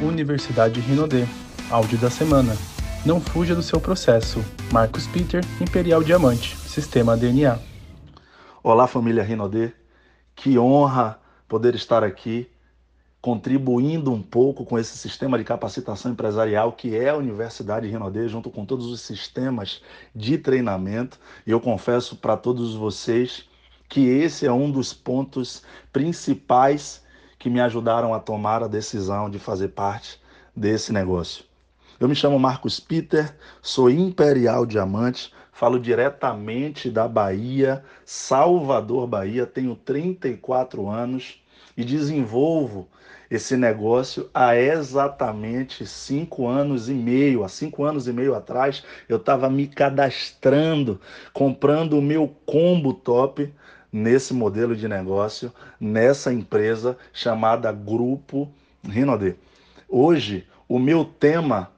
Universidade Rinodê. Áudio da semana. Não fuja do seu processo. Marcos Peter, Imperial Diamante, Sistema DNA. Olá, família Rinodê. Que honra poder estar aqui contribuindo um pouco com esse sistema de capacitação empresarial que é a Universidade Rinodê, junto com todos os sistemas de treinamento. E eu confesso para todos vocês que esse é um dos pontos principais que me ajudaram a tomar a decisão de fazer parte desse negócio. Eu me chamo Marcos Peter, sou Imperial Diamante, falo diretamente da Bahia, Salvador, Bahia, tenho 34 anos e desenvolvo esse negócio há exatamente cinco anos e meio. Há cinco anos e meio atrás, eu estava me cadastrando, comprando o meu combo top nesse modelo de negócio, nessa empresa chamada Grupo Rinode. Hoje, o meu tema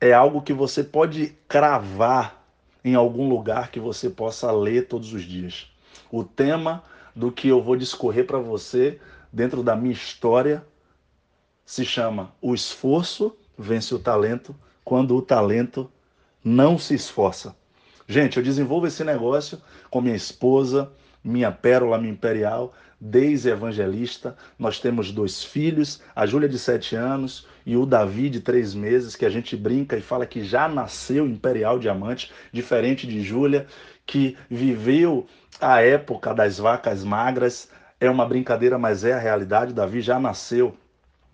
é algo que você pode cravar em algum lugar que você possa ler todos os dias. O tema do que eu vou discorrer para você dentro da minha história se chama O esforço vence o talento quando o talento não se esforça. Gente, eu desenvolvo esse negócio com minha esposa, minha pérola, minha imperial, desde evangelista. Nós temos dois filhos, a Júlia de sete anos e o Davi de três meses, que a gente brinca e fala que já nasceu imperial diamante, diferente de Júlia, que viveu a época das vacas magras. É uma brincadeira, mas é a realidade. Davi já nasceu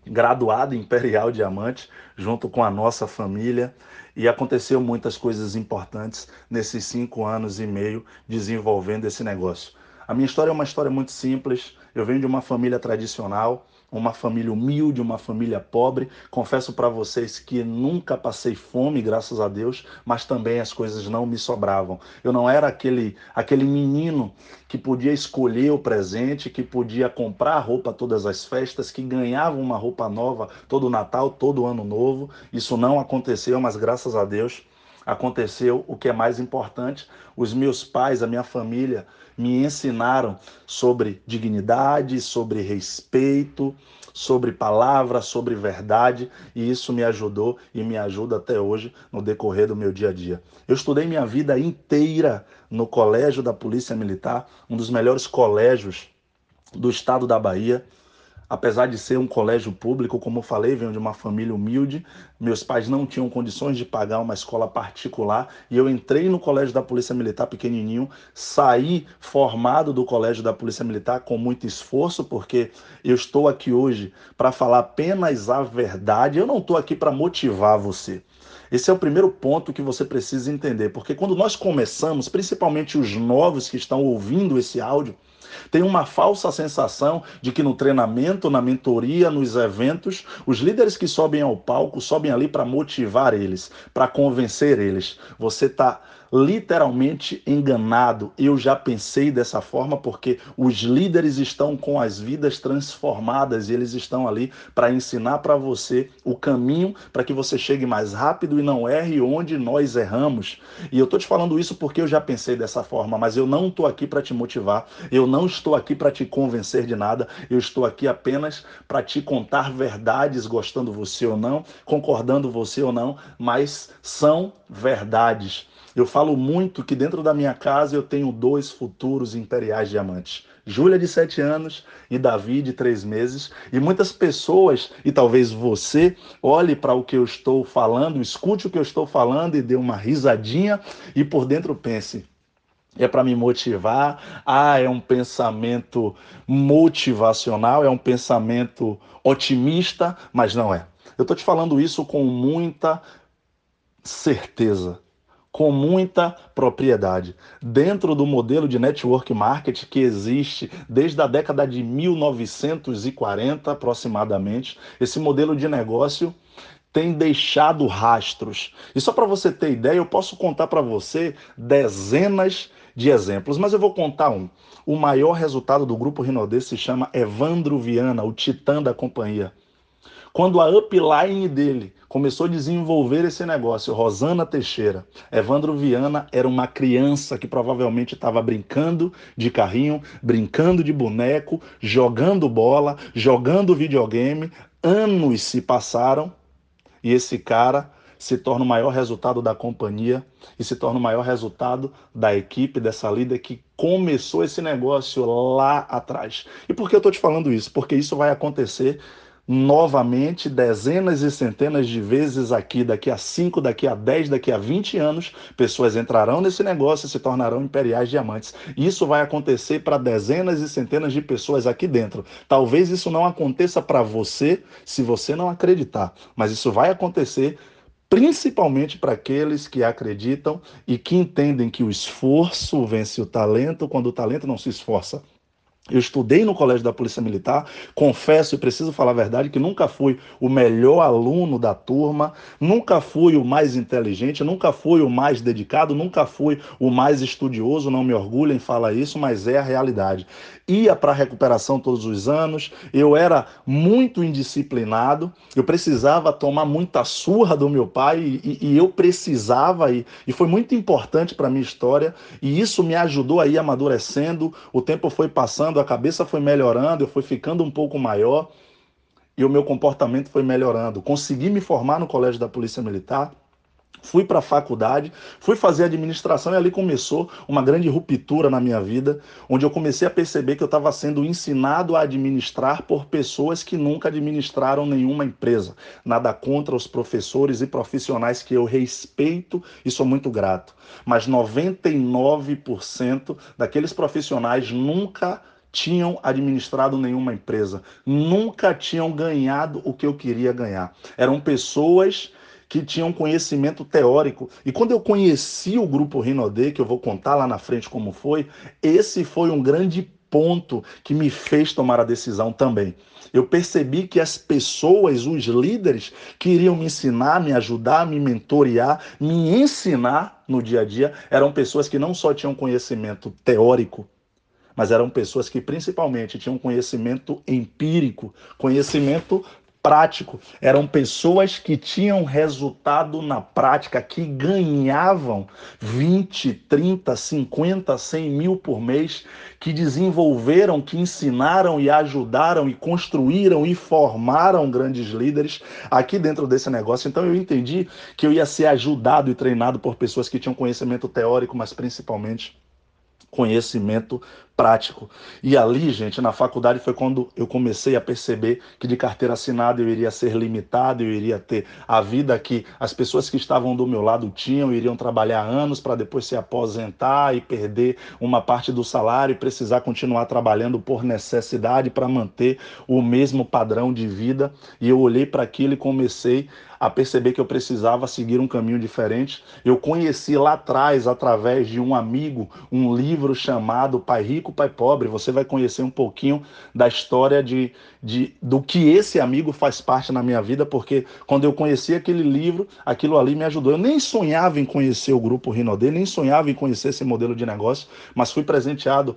graduado imperial diamante, junto com a nossa família. E aconteceu muitas coisas importantes nesses cinco anos e meio desenvolvendo esse negócio. A minha história é uma história muito simples. Eu venho de uma família tradicional, uma família humilde, uma família pobre. Confesso para vocês que nunca passei fome, graças a Deus, mas também as coisas não me sobravam. Eu não era aquele aquele menino que podia escolher o presente, que podia comprar roupa todas as festas, que ganhava uma roupa nova todo Natal, todo Ano Novo. Isso não aconteceu, mas graças a Deus aconteceu o que é mais importante. Os meus pais, a minha família, me ensinaram sobre dignidade, sobre respeito, sobre palavra, sobre verdade, e isso me ajudou e me ajuda até hoje no decorrer do meu dia a dia. Eu estudei minha vida inteira no Colégio da Polícia Militar, um dos melhores colégios do estado da Bahia apesar de ser um colégio público, como eu falei, venho de uma família humilde, meus pais não tinham condições de pagar uma escola particular e eu entrei no colégio da Polícia Militar pequenininho, saí formado do colégio da Polícia Militar com muito esforço, porque eu estou aqui hoje para falar apenas a verdade, eu não estou aqui para motivar você. Esse é o primeiro ponto que você precisa entender, porque quando nós começamos, principalmente os novos que estão ouvindo esse áudio, tem uma falsa sensação de que no treinamento, na mentoria, nos eventos, os líderes que sobem ao palco sobem ali para motivar eles, para convencer eles. Você está literalmente enganado. Eu já pensei dessa forma porque os líderes estão com as vidas transformadas e eles estão ali para ensinar para você o caminho para que você chegue mais rápido e não erre onde nós erramos. E eu estou te falando isso porque eu já pensei dessa forma, mas eu não estou aqui para te motivar, eu não estou aqui para te convencer de nada, eu estou aqui apenas para te contar verdades, gostando você ou não, concordando você ou não, mas são verdades. Eu falo muito que dentro da minha casa eu tenho dois futuros imperiais diamantes. Júlia, de sete anos, e Davi, de três meses. E muitas pessoas, e talvez você, olhe para o que eu estou falando, escute o que eu estou falando e dê uma risadinha e por dentro pense: é para me motivar. Ah, é um pensamento motivacional, é um pensamento otimista, mas não é. Eu estou te falando isso com muita certeza com muita propriedade. Dentro do modelo de network marketing que existe desde a década de 1940 aproximadamente, esse modelo de negócio tem deixado rastros. E só para você ter ideia, eu posso contar para você dezenas de exemplos, mas eu vou contar um. O maior resultado do grupo Rinodê se chama Evandro Viana, o titã da companhia. Quando a upline dele começou a desenvolver esse negócio, Rosana Teixeira, Evandro Viana era uma criança que provavelmente estava brincando de carrinho, brincando de boneco, jogando bola, jogando videogame, anos se passaram e esse cara se torna o maior resultado da companhia e se torna o maior resultado da equipe, dessa líder que começou esse negócio lá atrás. E por que eu estou te falando isso? Porque isso vai acontecer novamente dezenas e centenas de vezes aqui, daqui a 5, daqui a 10, daqui a 20 anos, pessoas entrarão nesse negócio e se tornarão imperiais diamantes. Isso vai acontecer para dezenas e centenas de pessoas aqui dentro. Talvez isso não aconteça para você se você não acreditar, mas isso vai acontecer principalmente para aqueles que acreditam e que entendem que o esforço vence o talento quando o talento não se esforça. Eu estudei no colégio da Polícia Militar, confesso e preciso falar a verdade que nunca fui o melhor aluno da turma, nunca fui o mais inteligente, nunca fui o mais dedicado, nunca fui o mais estudioso, não me orgulho em falar isso, mas é a realidade. Ia para a recuperação todos os anos, eu era muito indisciplinado, eu precisava tomar muita surra do meu pai e, e eu precisava, e, e foi muito importante para a minha história, e isso me ajudou a ir amadurecendo, o tempo foi passando a cabeça foi melhorando, eu fui ficando um pouco maior e o meu comportamento foi melhorando. Consegui me formar no Colégio da Polícia Militar, fui para a faculdade, fui fazer administração e ali começou uma grande ruptura na minha vida, onde eu comecei a perceber que eu estava sendo ensinado a administrar por pessoas que nunca administraram nenhuma empresa. Nada contra os professores e profissionais que eu respeito e sou muito grato, mas 99% daqueles profissionais nunca tinham administrado nenhuma empresa, nunca tinham ganhado o que eu queria ganhar. Eram pessoas que tinham conhecimento teórico. E quando eu conheci o grupo Rinode, que eu vou contar lá na frente como foi, esse foi um grande ponto que me fez tomar a decisão também. Eu percebi que as pessoas, os líderes, queriam me ensinar, me ajudar, me mentorear, me ensinar no dia a dia, eram pessoas que não só tinham conhecimento teórico, mas eram pessoas que principalmente tinham conhecimento empírico, conhecimento prático. Eram pessoas que tinham resultado na prática, que ganhavam 20, 30, 50, 100 mil por mês, que desenvolveram, que ensinaram e ajudaram e construíram e formaram grandes líderes aqui dentro desse negócio. Então eu entendi que eu ia ser ajudado e treinado por pessoas que tinham conhecimento teórico, mas principalmente conhecimento prático. E ali, gente, na faculdade foi quando eu comecei a perceber que de carteira assinada eu iria ser limitado, eu iria ter a vida que as pessoas que estavam do meu lado tinham, iriam trabalhar anos para depois se aposentar e perder uma parte do salário e precisar continuar trabalhando por necessidade para manter o mesmo padrão de vida. E eu olhei para aquilo e comecei a perceber que eu precisava seguir um caminho diferente. Eu conheci lá atrás, através de um amigo, um livro chamado Pai Rico rico, pai pobre, você vai conhecer um pouquinho da história de, de do que esse amigo faz parte na minha vida, porque quando eu conheci aquele livro, aquilo ali me ajudou. Eu nem sonhava em conhecer o grupo Rinodê, nem sonhava em conhecer esse modelo de negócio, mas fui presenteado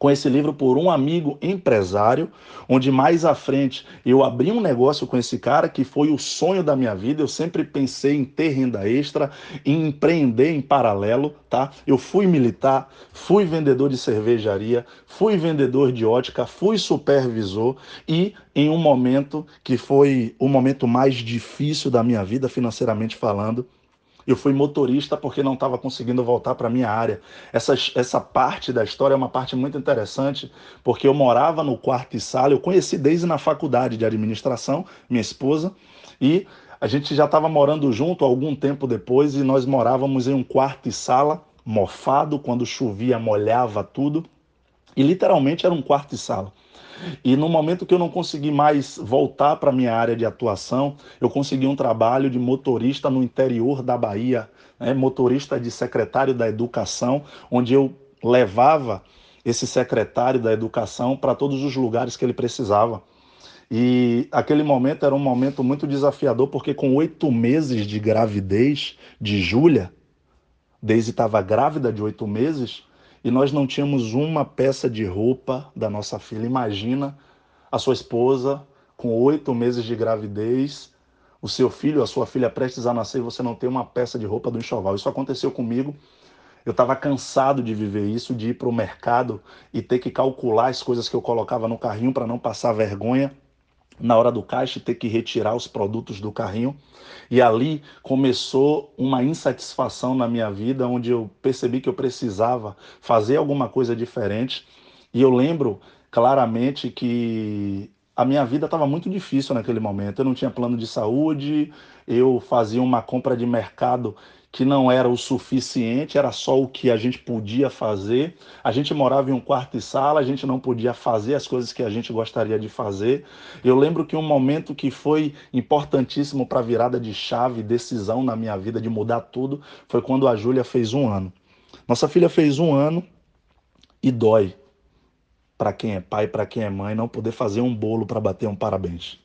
com esse livro por um amigo empresário, onde mais à frente eu abri um negócio com esse cara que foi o sonho da minha vida. Eu sempre pensei em ter renda extra, em empreender em paralelo, tá? Eu fui militar, fui vendedor de cervejaria, fui vendedor de ótica, fui supervisor e em um momento que foi o momento mais difícil da minha vida financeiramente falando, eu fui motorista porque não estava conseguindo voltar para minha área. Essa, essa parte da história é uma parte muito interessante, porque eu morava no quarto e sala, eu conheci desde na faculdade de administração, minha esposa, e a gente já estava morando junto algum tempo depois e nós morávamos em um quarto e sala, mofado, quando chovia molhava tudo, e literalmente era um quarto e sala. E no momento que eu não consegui mais voltar para minha área de atuação, eu consegui um trabalho de motorista no interior da Bahia, né? motorista de secretário da Educação, onde eu levava esse secretário da Educação para todos os lugares que ele precisava. E aquele momento era um momento muito desafiador, porque com oito meses de gravidez de Júlia, Daisy estava grávida de oito meses, e nós não tínhamos uma peça de roupa da nossa filha. Imagina a sua esposa com oito meses de gravidez, o seu filho, a sua filha prestes a nascer, e você não tem uma peça de roupa do enxoval. Isso aconteceu comigo. Eu estava cansado de viver isso, de ir para o mercado e ter que calcular as coisas que eu colocava no carrinho para não passar vergonha na hora do caixa ter que retirar os produtos do carrinho. E ali começou uma insatisfação na minha vida, onde eu percebi que eu precisava fazer alguma coisa diferente. E eu lembro claramente que a minha vida estava muito difícil naquele momento. Eu não tinha plano de saúde, eu fazia uma compra de mercado que não era o suficiente, era só o que a gente podia fazer. A gente morava em um quarto e sala, a gente não podia fazer as coisas que a gente gostaria de fazer. Eu lembro que um momento que foi importantíssimo para a virada de chave, decisão na minha vida de mudar tudo, foi quando a Júlia fez um ano. Nossa filha fez um ano e dói para quem é pai, para quem é mãe, não poder fazer um bolo para bater um parabéns.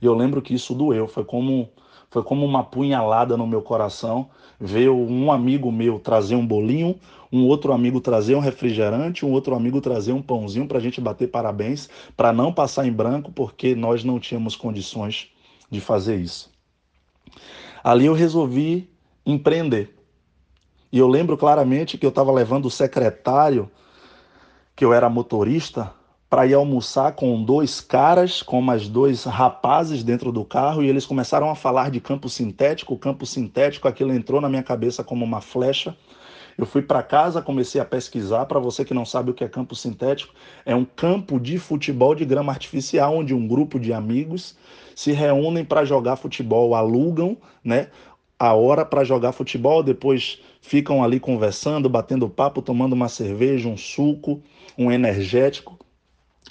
E eu lembro que isso doeu, foi como foi como uma punhalada no meu coração ver um amigo meu trazer um bolinho, um outro amigo trazer um refrigerante, um outro amigo trazer um pãozinho para a gente bater parabéns, para não passar em branco, porque nós não tínhamos condições de fazer isso. Ali eu resolvi empreender. E eu lembro claramente que eu estava levando o secretário, que eu era motorista, para ir almoçar com dois caras, com mais dois rapazes dentro do carro, e eles começaram a falar de campo sintético. O campo sintético, aquilo entrou na minha cabeça como uma flecha. Eu fui para casa, comecei a pesquisar. Para você que não sabe o que é campo sintético, é um campo de futebol de grama artificial, onde um grupo de amigos se reúnem para jogar futebol, alugam, né? A hora para jogar futebol, depois ficam ali conversando, batendo papo, tomando uma cerveja, um suco, um energético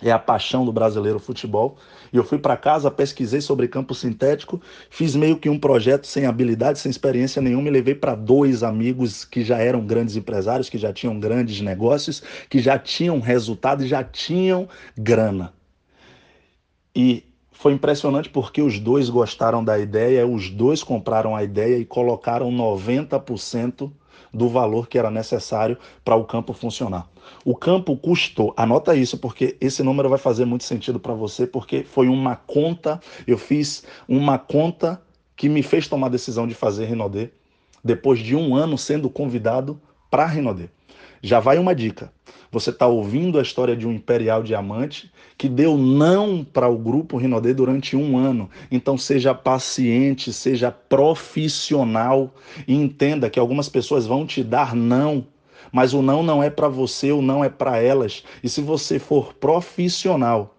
é a paixão do brasileiro futebol. E eu fui para casa, pesquisei sobre campo sintético, fiz meio que um projeto sem habilidade, sem experiência nenhuma, e levei para dois amigos que já eram grandes empresários, que já tinham grandes negócios, que já tinham resultado e já tinham grana. E foi impressionante porque os dois gostaram da ideia, os dois compraram a ideia e colocaram 90% do valor que era necessário para o campo funcionar. O campo custou, anota isso, porque esse número vai fazer muito sentido para você, porque foi uma conta, eu fiz uma conta que me fez tomar a decisão de fazer Rinodê, depois de um ano sendo convidado para Rinodê. Já vai uma dica. Você está ouvindo a história de um Imperial Diamante que deu não para o grupo Rinodê durante um ano. Então seja paciente, seja profissional e entenda que algumas pessoas vão te dar não mas o não não é para você, o não é para elas. E se você for profissional,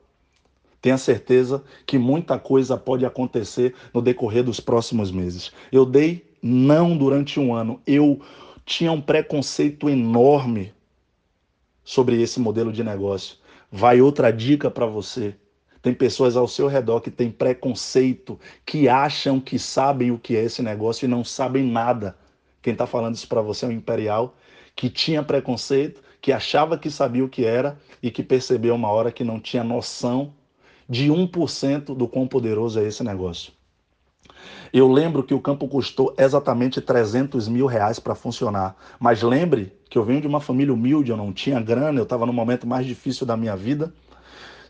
tenha certeza que muita coisa pode acontecer no decorrer dos próximos meses. Eu dei não durante um ano. Eu tinha um preconceito enorme sobre esse modelo de negócio. Vai outra dica para você. Tem pessoas ao seu redor que têm preconceito, que acham que sabem o que é esse negócio e não sabem nada. Quem está falando isso para você é o Imperial, que tinha preconceito, que achava que sabia o que era e que percebeu uma hora que não tinha noção de 1% do quão poderoso é esse negócio. Eu lembro que o campo custou exatamente 300 mil reais para funcionar. Mas lembre que eu venho de uma família humilde, eu não tinha grana, eu estava no momento mais difícil da minha vida.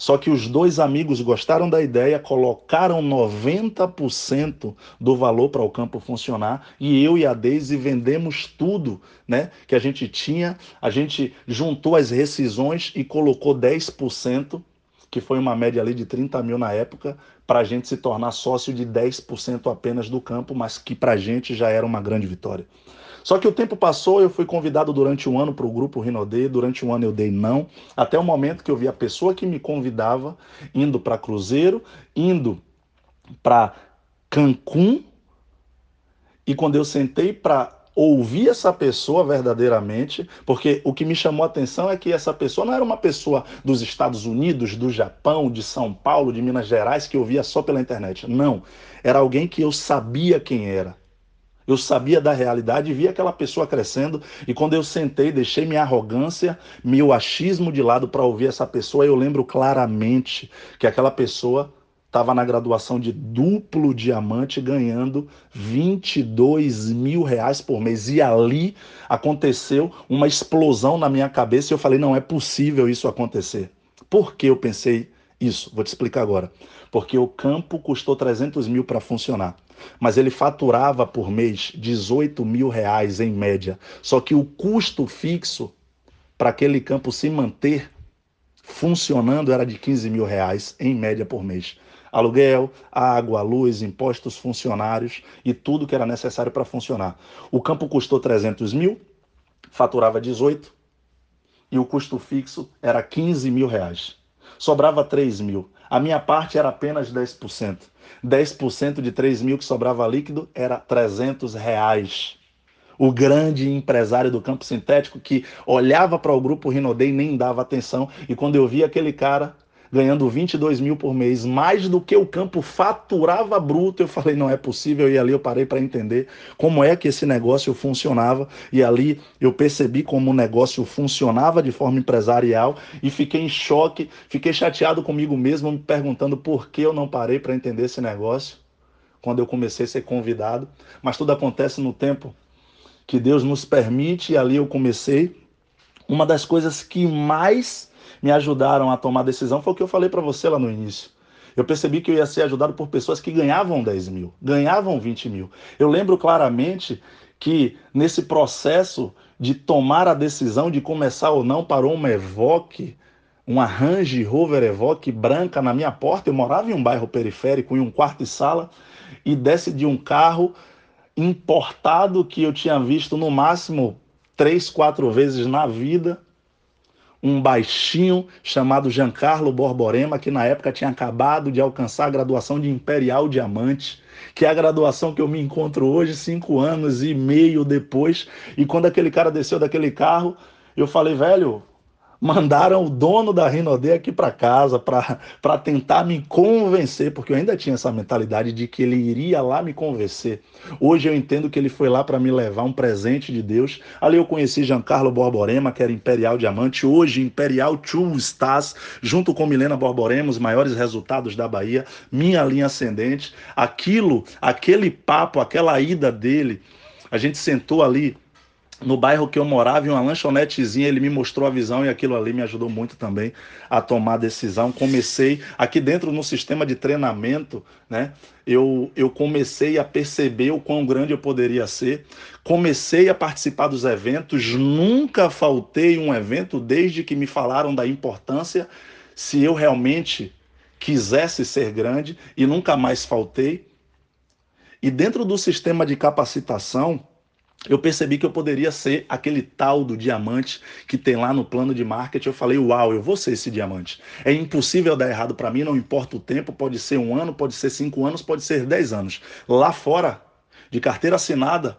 Só que os dois amigos gostaram da ideia, colocaram 90% do valor para o campo funcionar e eu e a Deise vendemos tudo né, que a gente tinha. A gente juntou as rescisões e colocou 10% que foi uma média ali de 30 mil na época, para a gente se tornar sócio de 10% apenas do campo, mas que para a gente já era uma grande vitória. Só que o tempo passou, eu fui convidado durante um ano para o grupo Rinodê, durante um ano eu dei não, até o momento que eu vi a pessoa que me convidava indo para Cruzeiro, indo para Cancún, e quando eu sentei para ouvir essa pessoa verdadeiramente, porque o que me chamou a atenção é que essa pessoa não era uma pessoa dos Estados Unidos, do Japão, de São Paulo, de Minas Gerais, que eu via só pela internet. Não. Era alguém que eu sabia quem era. Eu sabia da realidade e via aquela pessoa crescendo. E quando eu sentei, deixei minha arrogância, meu achismo de lado para ouvir essa pessoa, eu lembro claramente que aquela pessoa estava na graduação de duplo diamante, ganhando 22 mil reais por mês. E ali aconteceu uma explosão na minha cabeça e eu falei: não é possível isso acontecer. Por que eu pensei isso? Vou te explicar agora. Porque o campo custou 300 mil para funcionar, mas ele faturava por mês 18 mil reais em média. Só que o custo fixo para aquele campo se manter funcionando era de 15 mil reais em média por mês. Aluguel, água, luz, impostos, funcionários e tudo que era necessário para funcionar. O campo custou 300 mil, faturava 18 e o custo fixo era 15 mil reais. Sobrava 3 mil. A minha parte era apenas 10%. 10% de 3 mil que sobrava líquido era 300 reais o grande empresário do campo sintético que olhava para o grupo Rinodê e nem dava atenção. E quando eu vi aquele cara ganhando 22 mil por mês, mais do que o campo faturava bruto, eu falei, não é possível. E ali eu parei para entender como é que esse negócio funcionava. E ali eu percebi como o negócio funcionava de forma empresarial e fiquei em choque, fiquei chateado comigo mesmo, me perguntando por que eu não parei para entender esse negócio quando eu comecei a ser convidado. Mas tudo acontece no tempo que Deus nos permite, e ali eu comecei. Uma das coisas que mais me ajudaram a tomar decisão foi o que eu falei para você lá no início. Eu percebi que eu ia ser ajudado por pessoas que ganhavam 10 mil, ganhavam 20 mil. Eu lembro claramente que nesse processo de tomar a decisão de começar ou não para uma Evoque, uma Range Rover Evoque branca na minha porta, eu morava em um bairro periférico, em um quarto e sala, e desce de um carro importado que eu tinha visto no máximo três, quatro vezes na vida. Um baixinho chamado Giancarlo Borborema, que na época tinha acabado de alcançar a graduação de Imperial Diamante, que é a graduação que eu me encontro hoje, cinco anos e meio depois. E quando aquele cara desceu daquele carro, eu falei, velho, mandaram o dono da Rinode aqui para casa para tentar me convencer, porque eu ainda tinha essa mentalidade de que ele iria lá me convencer. Hoje eu entendo que ele foi lá para me levar um presente de Deus. Ali eu conheci Giancarlo Borborema, que era Imperial Diamante, hoje Imperial Two Stars, junto com Milena Borborema, os maiores resultados da Bahia, minha linha ascendente. Aquilo, aquele papo, aquela ida dele, a gente sentou ali no bairro que eu morava, em uma lanchonetezinha, ele me mostrou a visão e aquilo ali me ajudou muito também a tomar decisão. Comecei aqui dentro no sistema de treinamento, né? Eu, eu comecei a perceber o quão grande eu poderia ser. Comecei a participar dos eventos, nunca faltei um evento desde que me falaram da importância se eu realmente quisesse ser grande e nunca mais faltei. E dentro do sistema de capacitação, eu percebi que eu poderia ser aquele tal do diamante que tem lá no plano de marketing. Eu falei, uau, eu vou ser esse diamante. É impossível dar errado para mim, não importa o tempo, pode ser um ano, pode ser cinco anos, pode ser dez anos. Lá fora, de carteira assinada,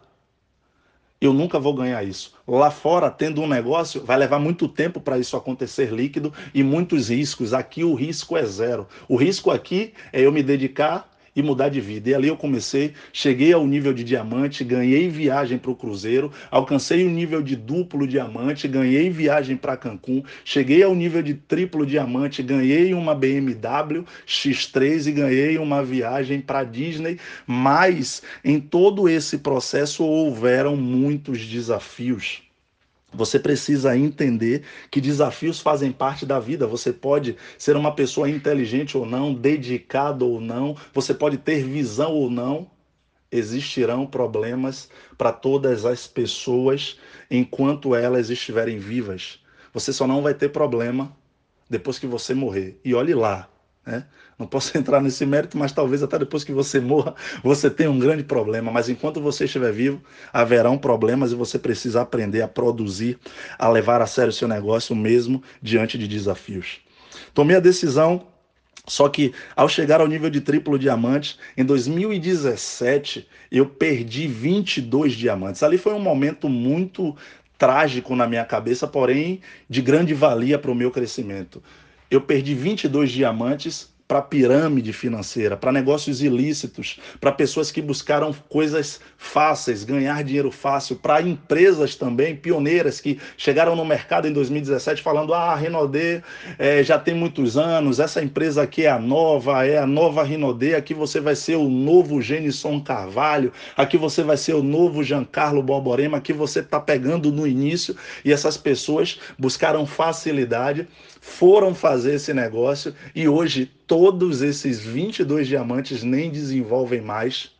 eu nunca vou ganhar isso. Lá fora, tendo um negócio, vai levar muito tempo para isso acontecer líquido e muitos riscos. Aqui o risco é zero. O risco aqui é eu me dedicar e mudar de vida. E ali eu comecei, cheguei ao nível de diamante, ganhei viagem para o Cruzeiro, alcancei o nível de duplo diamante, ganhei viagem para Cancún, cheguei ao nível de triplo diamante, ganhei uma BMW X3 e ganhei uma viagem para Disney. Mas em todo esse processo houveram muitos desafios. Você precisa entender que desafios fazem parte da vida. Você pode ser uma pessoa inteligente ou não, dedicado ou não, você pode ter visão ou não. Existirão problemas para todas as pessoas enquanto elas estiverem vivas. Você só não vai ter problema depois que você morrer. E olhe lá, né? Não posso entrar nesse mérito, mas talvez até depois que você morra, você tenha um grande problema. Mas enquanto você estiver vivo, haverão problemas e você precisa aprender a produzir, a levar a sério o seu negócio mesmo diante de desafios. Tomei a decisão, só que ao chegar ao nível de triplo diamante, em 2017, eu perdi 22 diamantes. Ali foi um momento muito trágico na minha cabeça, porém de grande valia para o meu crescimento. Eu perdi 22 diamantes para pirâmide financeira, para negócios ilícitos, para pessoas que buscaram coisas fáceis, ganhar dinheiro fácil, para empresas também pioneiras que chegaram no mercado em 2017 falando: ah, a Rinodê é, já tem muitos anos, essa empresa aqui é a nova, é a nova Rinodê, aqui você vai ser o novo Genison Carvalho, aqui você vai ser o novo Giancarlo Borborema, aqui você está pegando no início, e essas pessoas buscaram facilidade foram fazer esse negócio e hoje todos esses 22 diamantes nem desenvolvem mais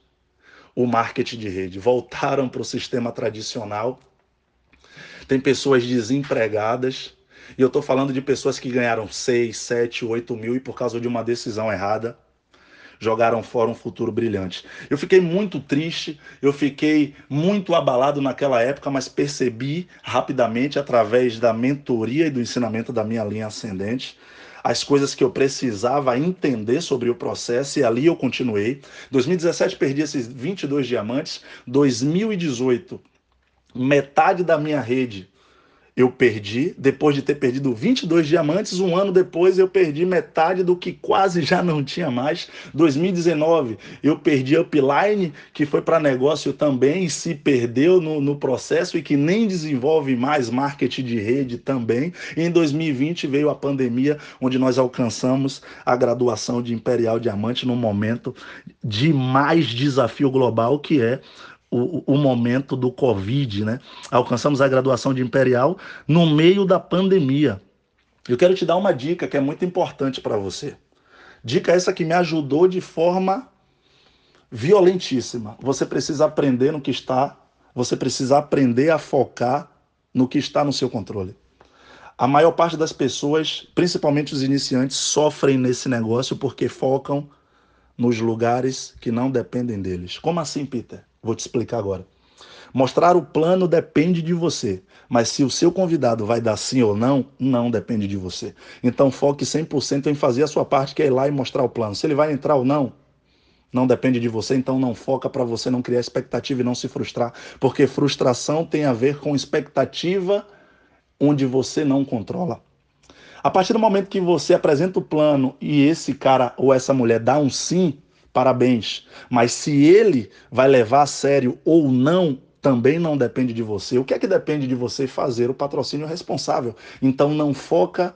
o marketing de rede, voltaram para o sistema tradicional. Tem pessoas desempregadas, e eu estou falando de pessoas que ganharam 6, 7, 8 mil e por causa de uma decisão errada jogaram fora um futuro brilhante. Eu fiquei muito triste, eu fiquei muito abalado naquela época, mas percebi rapidamente, através da mentoria e do ensinamento da minha linha ascendente, as coisas que eu precisava entender sobre o processo e ali eu continuei. 2017 perdi esses 22 diamantes, 2018 metade da minha rede eu perdi, depois de ter perdido 22 diamantes, um ano depois eu perdi metade do que quase já não tinha mais. 2019 eu perdi Upline, que foi para negócio também se perdeu no, no processo e que nem desenvolve mais marketing de rede também. E em 2020 veio a pandemia, onde nós alcançamos a graduação de Imperial Diamante no momento de mais desafio global, que é o, o, momento do Covid, né? Alcançamos a graduação de Imperial no meio da pandemia. Eu quero te dar uma dica que é muito importante para você. Dica essa que me ajudou de forma violentíssima. Você precisa aprender no que está, você precisa aprender a focar no que está no seu controle. A maior parte das pessoas, principalmente os iniciantes, sofrem nesse negócio porque focam nos lugares que não dependem deles. Como assim, Peter? Vou te explicar agora. Mostrar o plano depende de você, mas se o seu convidado vai dar sim ou não, não depende de você. Então foque 100% em fazer a sua parte, que é ir lá e mostrar o plano. Se ele vai entrar ou não, não depende de você, então não foca para você não criar expectativa e não se frustrar, porque frustração tem a ver com expectativa onde você não controla. A partir do momento que você apresenta o plano e esse cara ou essa mulher dá um sim, parabéns. Mas se ele vai levar a sério ou não, também não depende de você. O que é que depende de você fazer o patrocínio responsável? Então não foca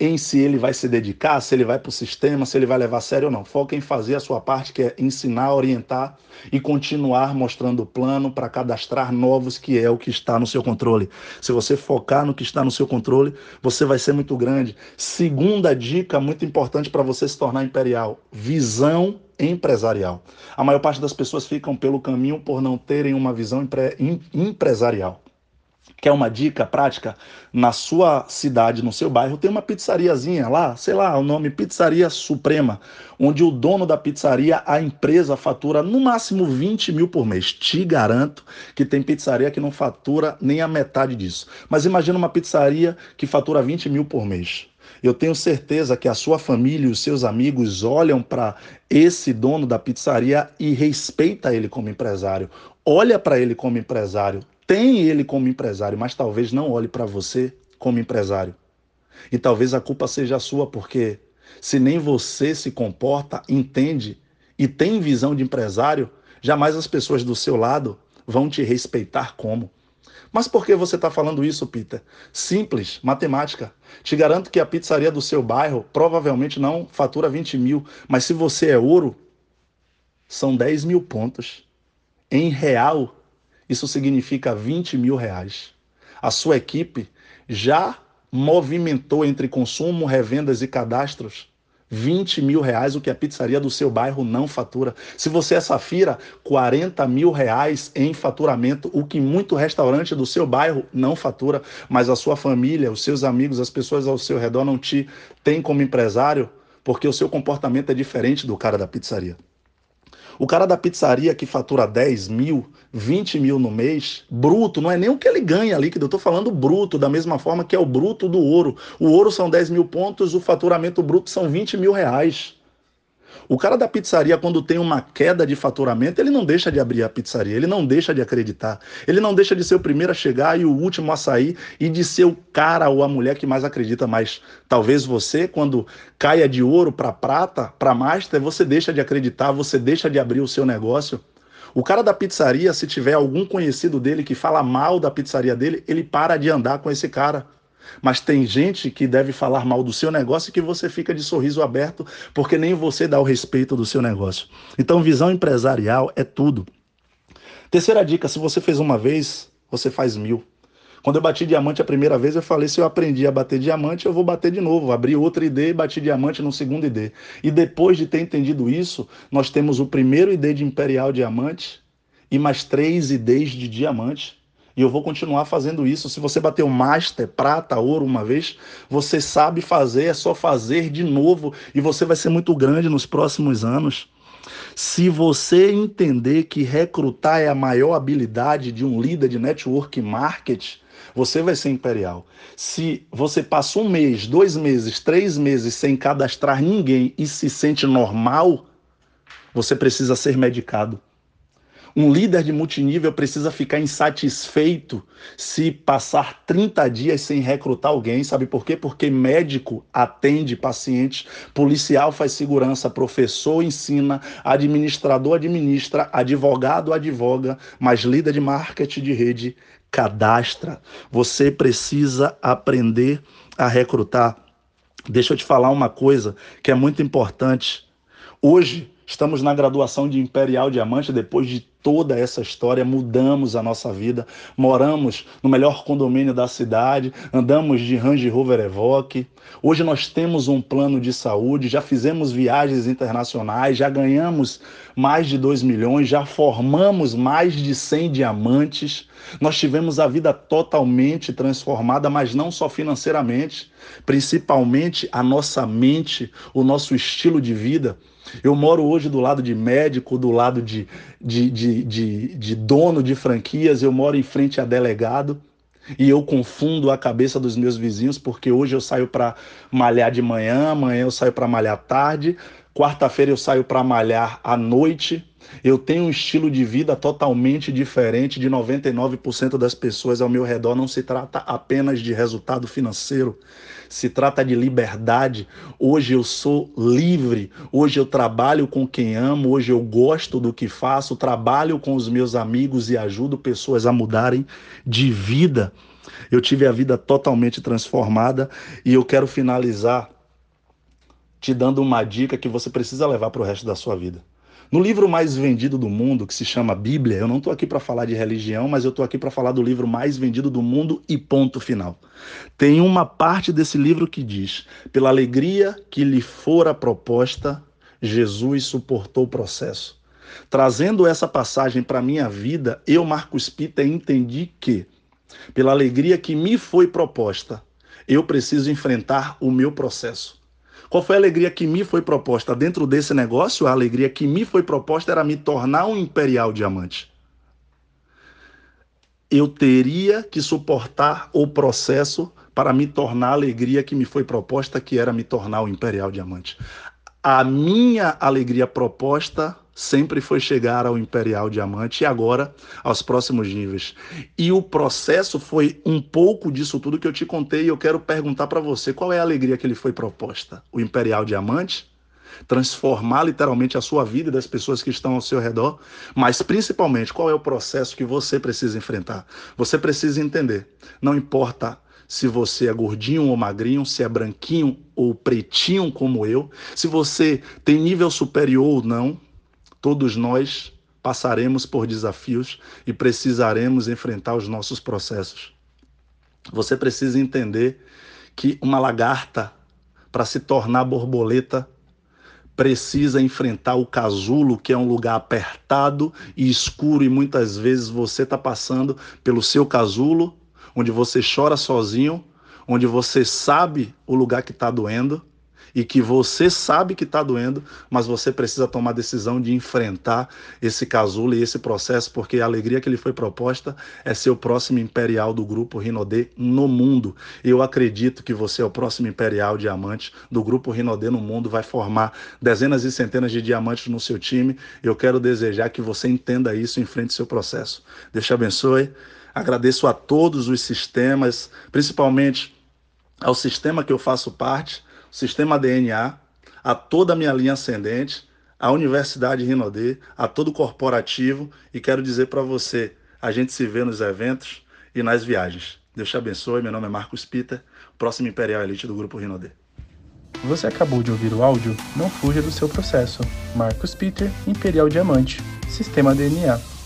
em se ele vai se dedicar, se ele vai para o sistema, se ele vai levar a sério ou não. Foca em fazer a sua parte, que é ensinar, orientar e continuar mostrando o plano para cadastrar novos, que é o que está no seu controle. Se você focar no que está no seu controle, você vai ser muito grande. Segunda dica muito importante para você se tornar imperial: visão empresarial. A maior parte das pessoas ficam pelo caminho por não terem uma visão empre empresarial. Quer uma dica prática? Na sua cidade, no seu bairro, tem uma pizzariazinha lá, sei lá, o nome Pizzaria Suprema, onde o dono da pizzaria, a empresa, fatura no máximo 20 mil por mês. Te garanto que tem pizzaria que não fatura nem a metade disso. Mas imagina uma pizzaria que fatura 20 mil por mês. Eu tenho certeza que a sua família e os seus amigos olham para esse dono da pizzaria e respeita ele como empresário. Olha para ele como empresário, tem ele como empresário, mas talvez não olhe para você como empresário. E talvez a culpa seja sua, porque se nem você se comporta, entende e tem visão de empresário, jamais as pessoas do seu lado vão te respeitar como. Mas por que você está falando isso, Peter? Simples, matemática. Te garanto que a pizzaria do seu bairro provavelmente não fatura 20 mil, mas se você é ouro, são 10 mil pontos. Em real, isso significa 20 mil reais. A sua equipe já movimentou entre consumo, revendas e cadastros 20 mil reais, o que a pizzaria do seu bairro não fatura. Se você é Safira, 40 mil reais em faturamento, o que muito restaurante do seu bairro não fatura, mas a sua família, os seus amigos, as pessoas ao seu redor não te têm como empresário, porque o seu comportamento é diferente do cara da pizzaria. O cara da pizzaria que fatura 10 mil, 20 mil no mês, bruto, não é nem o que ele ganha líquido, eu estou falando bruto, da mesma forma que é o bruto do ouro. O ouro são 10 mil pontos, o faturamento bruto são 20 mil reais. O cara da pizzaria, quando tem uma queda de faturamento, ele não deixa de abrir a pizzaria, ele não deixa de acreditar, ele não deixa de ser o primeiro a chegar e o último a sair e de ser o cara ou a mulher que mais acredita. Mas talvez você, quando caia de ouro para prata, para master, você deixa de acreditar, você deixa de abrir o seu negócio. O cara da pizzaria, se tiver algum conhecido dele que fala mal da pizzaria dele, ele para de andar com esse cara. Mas tem gente que deve falar mal do seu negócio e que você fica de sorriso aberto porque nem você dá o respeito do seu negócio. Então, visão empresarial é tudo. Terceira dica: se você fez uma vez, você faz mil. Quando eu bati diamante a primeira vez, eu falei: se eu aprendi a bater diamante, eu vou bater de novo. Abri outra ID e bati diamante no segundo ID. E depois de ter entendido isso, nós temos o primeiro ID de Imperial Diamante e mais três IDs de diamante. E eu vou continuar fazendo isso. Se você bateu master, prata, ouro uma vez, você sabe fazer, é só fazer de novo e você vai ser muito grande nos próximos anos. Se você entender que recrutar é a maior habilidade de um líder de network marketing, você vai ser imperial. Se você passa um mês, dois meses, três meses sem cadastrar ninguém e se sente normal, você precisa ser medicado. Um líder de multinível precisa ficar insatisfeito se passar 30 dias sem recrutar alguém. Sabe por quê? Porque médico atende pacientes, policial faz segurança, professor ensina, administrador administra, advogado advoga, mas líder de marketing de rede cadastra. Você precisa aprender a recrutar. Deixa eu te falar uma coisa que é muito importante. Hoje, Estamos na graduação de Imperial Diamante. Depois de toda essa história, mudamos a nossa vida, moramos no melhor condomínio da cidade, andamos de Range Rover Evoque. Hoje nós temos um plano de saúde, já fizemos viagens internacionais, já ganhamos mais de 2 milhões, já formamos mais de 100 diamantes. Nós tivemos a vida totalmente transformada, mas não só financeiramente, principalmente a nossa mente, o nosso estilo de vida. Eu moro hoje do lado de médico, do lado de, de, de, de, de dono de franquias, eu moro em frente a delegado e eu confundo a cabeça dos meus vizinhos porque hoje eu saio para malhar de manhã, amanhã eu saio para malhar tarde, quarta-feira eu saio para malhar à noite. Eu tenho um estilo de vida totalmente diferente de 99% das pessoas ao meu redor. Não se trata apenas de resultado financeiro, se trata de liberdade. Hoje eu sou livre, hoje eu trabalho com quem amo, hoje eu gosto do que faço, trabalho com os meus amigos e ajudo pessoas a mudarem de vida. Eu tive a vida totalmente transformada e eu quero finalizar te dando uma dica que você precisa levar para o resto da sua vida. No livro mais vendido do mundo, que se chama Bíblia, eu não estou aqui para falar de religião, mas eu estou aqui para falar do livro mais vendido do mundo e ponto final. Tem uma parte desse livro que diz: pela alegria que lhe fora proposta, Jesus suportou o processo. Trazendo essa passagem para a minha vida, eu, Marcos Pita, entendi que, pela alegria que me foi proposta, eu preciso enfrentar o meu processo. Qual foi a alegria que me foi proposta dentro desse negócio? A alegria que me foi proposta era me tornar um imperial diamante. Eu teria que suportar o processo para me tornar a alegria que me foi proposta, que era me tornar o imperial diamante. A minha alegria proposta sempre foi chegar ao Imperial Diamante e agora aos próximos níveis. E o processo foi um pouco disso tudo que eu te contei e eu quero perguntar para você, qual é a alegria que ele foi proposta? O Imperial Diamante? Transformar literalmente a sua vida e das pessoas que estão ao seu redor, mas principalmente qual é o processo que você precisa enfrentar? Você precisa entender, não importa se você é gordinho ou magrinho, se é branquinho ou pretinho como eu, se você tem nível superior ou não, Todos nós passaremos por desafios e precisaremos enfrentar os nossos processos. Você precisa entender que uma lagarta, para se tornar borboleta, precisa enfrentar o casulo, que é um lugar apertado e escuro, e muitas vezes você está passando pelo seu casulo, onde você chora sozinho, onde você sabe o lugar que está doendo, e que você sabe que está doendo, mas você precisa tomar a decisão de enfrentar esse casulo e esse processo, porque a alegria que lhe foi proposta é ser o próximo imperial do grupo Rinodê no mundo. Eu acredito que você é o próximo imperial diamante do grupo Rinodê no mundo, vai formar dezenas e centenas de diamantes no seu time. Eu quero desejar que você entenda isso e enfrente seu processo. Deus te abençoe. Agradeço a todos os sistemas, principalmente ao sistema que eu faço parte, Sistema DNA, a toda a minha linha ascendente, a Universidade Rinodê, a todo o corporativo e quero dizer para você, a gente se vê nos eventos e nas viagens. Deus te abençoe, meu nome é Marcos Peter, próximo Imperial Elite do Grupo Rinodê. Você acabou de ouvir o áudio? Não fuja do seu processo. Marcos Peter, Imperial Diamante, Sistema DNA.